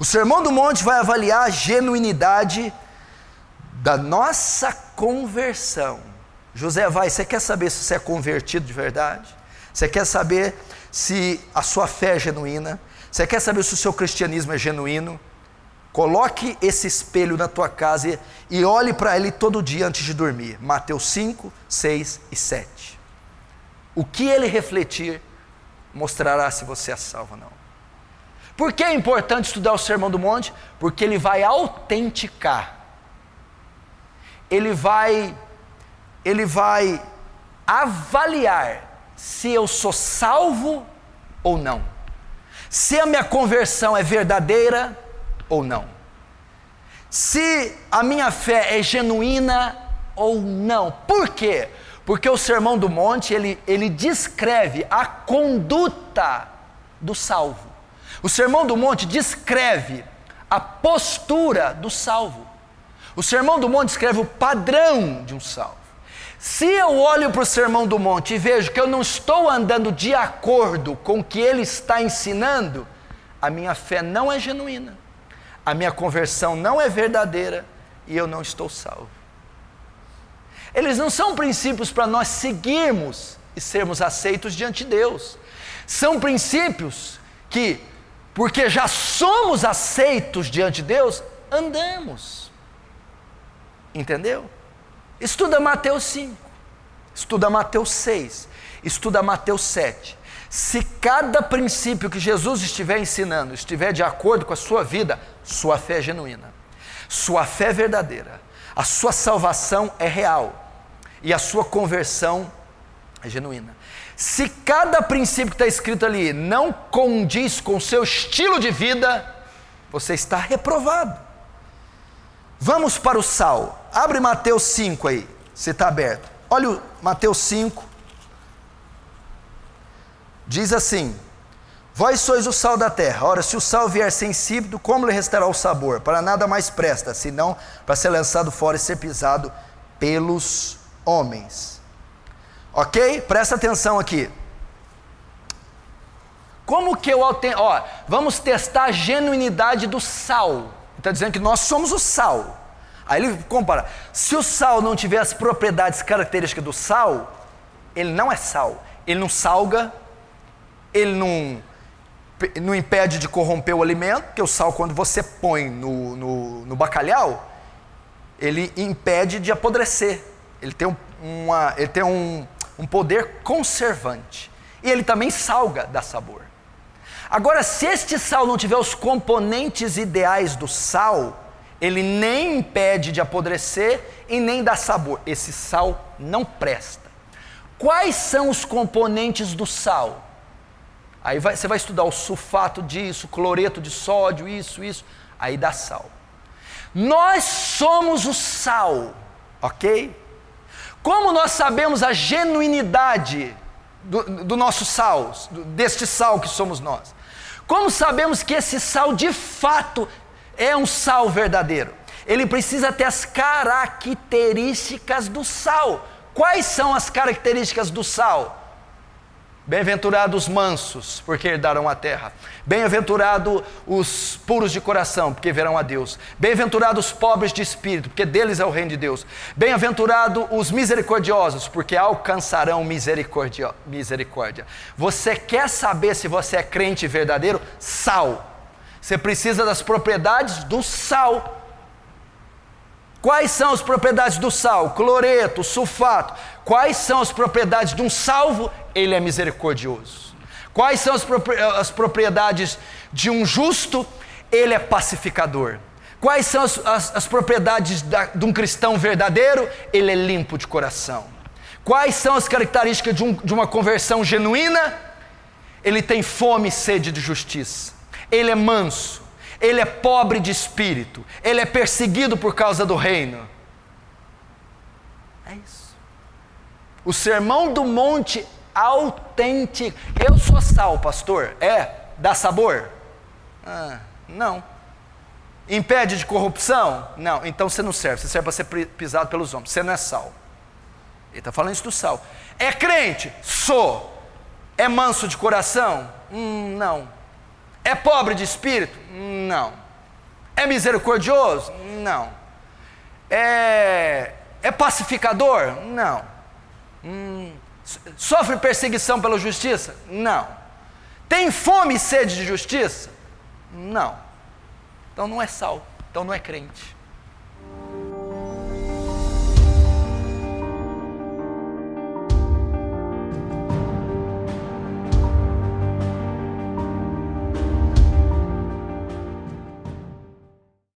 O Sermão do Monte vai avaliar a genuinidade da nossa conversão. José vai, você quer saber se você é convertido de verdade? Você quer saber se a sua fé é genuína? Você quer saber se o seu cristianismo é genuíno? Coloque esse espelho na tua casa e olhe para ele todo dia antes de dormir. Mateus 5, 6 e 7. O que ele refletir mostrará se você é salvo ou não. Por que é importante estudar o Sermão do Monte? Porque ele vai autenticar. Ele vai ele vai avaliar se eu sou salvo ou não. Se a minha conversão é verdadeira ou não. Se a minha fé é genuína ou não. Por quê? Porque o Sermão do Monte, ele, ele descreve a conduta do salvo. O Sermão do Monte descreve a postura do salvo. O Sermão do Monte descreve o padrão de um salvo. Se eu olho para o Sermão do Monte e vejo que eu não estou andando de acordo com o que ele está ensinando, a minha fé não é genuína a minha conversão não é verdadeira e eu não estou salvo. Eles não são princípios para nós seguirmos e sermos aceitos diante de Deus. São princípios que, porque já somos aceitos diante de Deus, andamos. Entendeu? Estuda Mateus 5, estuda Mateus 6, estuda Mateus 7. Se cada princípio que Jesus estiver ensinando estiver de acordo com a sua vida, sua fé é genuína, sua fé é verdadeira, a sua salvação é real e a sua conversão é genuína. Se cada princípio que está escrito ali não condiz com o seu estilo de vida, você está reprovado. Vamos para o sal. Abre Mateus 5 aí, se está aberto. Olha o Mateus 5, Diz assim: Vós sois o sal da terra. Ora, se o sal vier sensível, como lhe restará o sabor? Para nada mais presta, senão para ser lançado fora e ser pisado pelos homens. Ok? Presta atenção aqui. Como que eu. Ó, vamos testar a genuinidade do sal. Está dizendo que nós somos o sal. Aí ele compara: se o sal não tiver as propriedades características do sal, ele não é sal. Ele não salga, ele não, não impede de corromper o alimento, porque o sal, quando você põe no, no, no bacalhau, ele impede de apodrecer. Ele tem, um, uma, ele tem um, um poder conservante. E ele também salga, dá sabor. Agora, se este sal não tiver os componentes ideais do sal, ele nem impede de apodrecer e nem dá sabor. Esse sal não presta. Quais são os componentes do sal? Aí vai, você vai estudar o sulfato disso, cloreto de sódio, isso, isso. Aí dá sal. Nós somos o sal, ok? Como nós sabemos a genuinidade do, do nosso sal, deste sal que somos nós? Como sabemos que esse sal de fato é um sal verdadeiro? Ele precisa ter as características do sal. Quais são as características do sal? Bem-aventurados os mansos, porque herdarão a terra. Bem-aventurados os puros de coração, porque verão a Deus. Bem-aventurados os pobres de espírito, porque deles é o reino de Deus. Bem-aventurados os misericordiosos, porque alcançarão misericórdia. Você quer saber se você é crente verdadeiro? Sal. Você precisa das propriedades do sal. Quais são as propriedades do sal? Cloreto, sulfato. Quais são as propriedades de um salvo? Ele é misericordioso. Quais são as propriedades de um justo? Ele é pacificador. Quais são as, as, as propriedades da, de um cristão verdadeiro? Ele é limpo de coração. Quais são as características de, um, de uma conversão genuína? Ele tem fome e sede de justiça. Ele é manso ele é pobre de espírito, ele é perseguido por causa do reino. É isso. O sermão do monte autêntico. Eu sou sal, pastor. É? Dá sabor? Ah, não. Impede de corrupção? Não. Então você não serve. Você serve para ser pisado pelos homens. Você não é sal. Ele está falando isso do sal. É crente? Sou. É manso de coração? Hum, não. É pobre de espírito? Não. É misericordioso? Não. É, é pacificador? Não. Hum, sofre perseguição pela justiça? Não. Tem fome e sede de justiça? Não. Então não é sal, então não é crente.